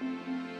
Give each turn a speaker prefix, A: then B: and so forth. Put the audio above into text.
A: Música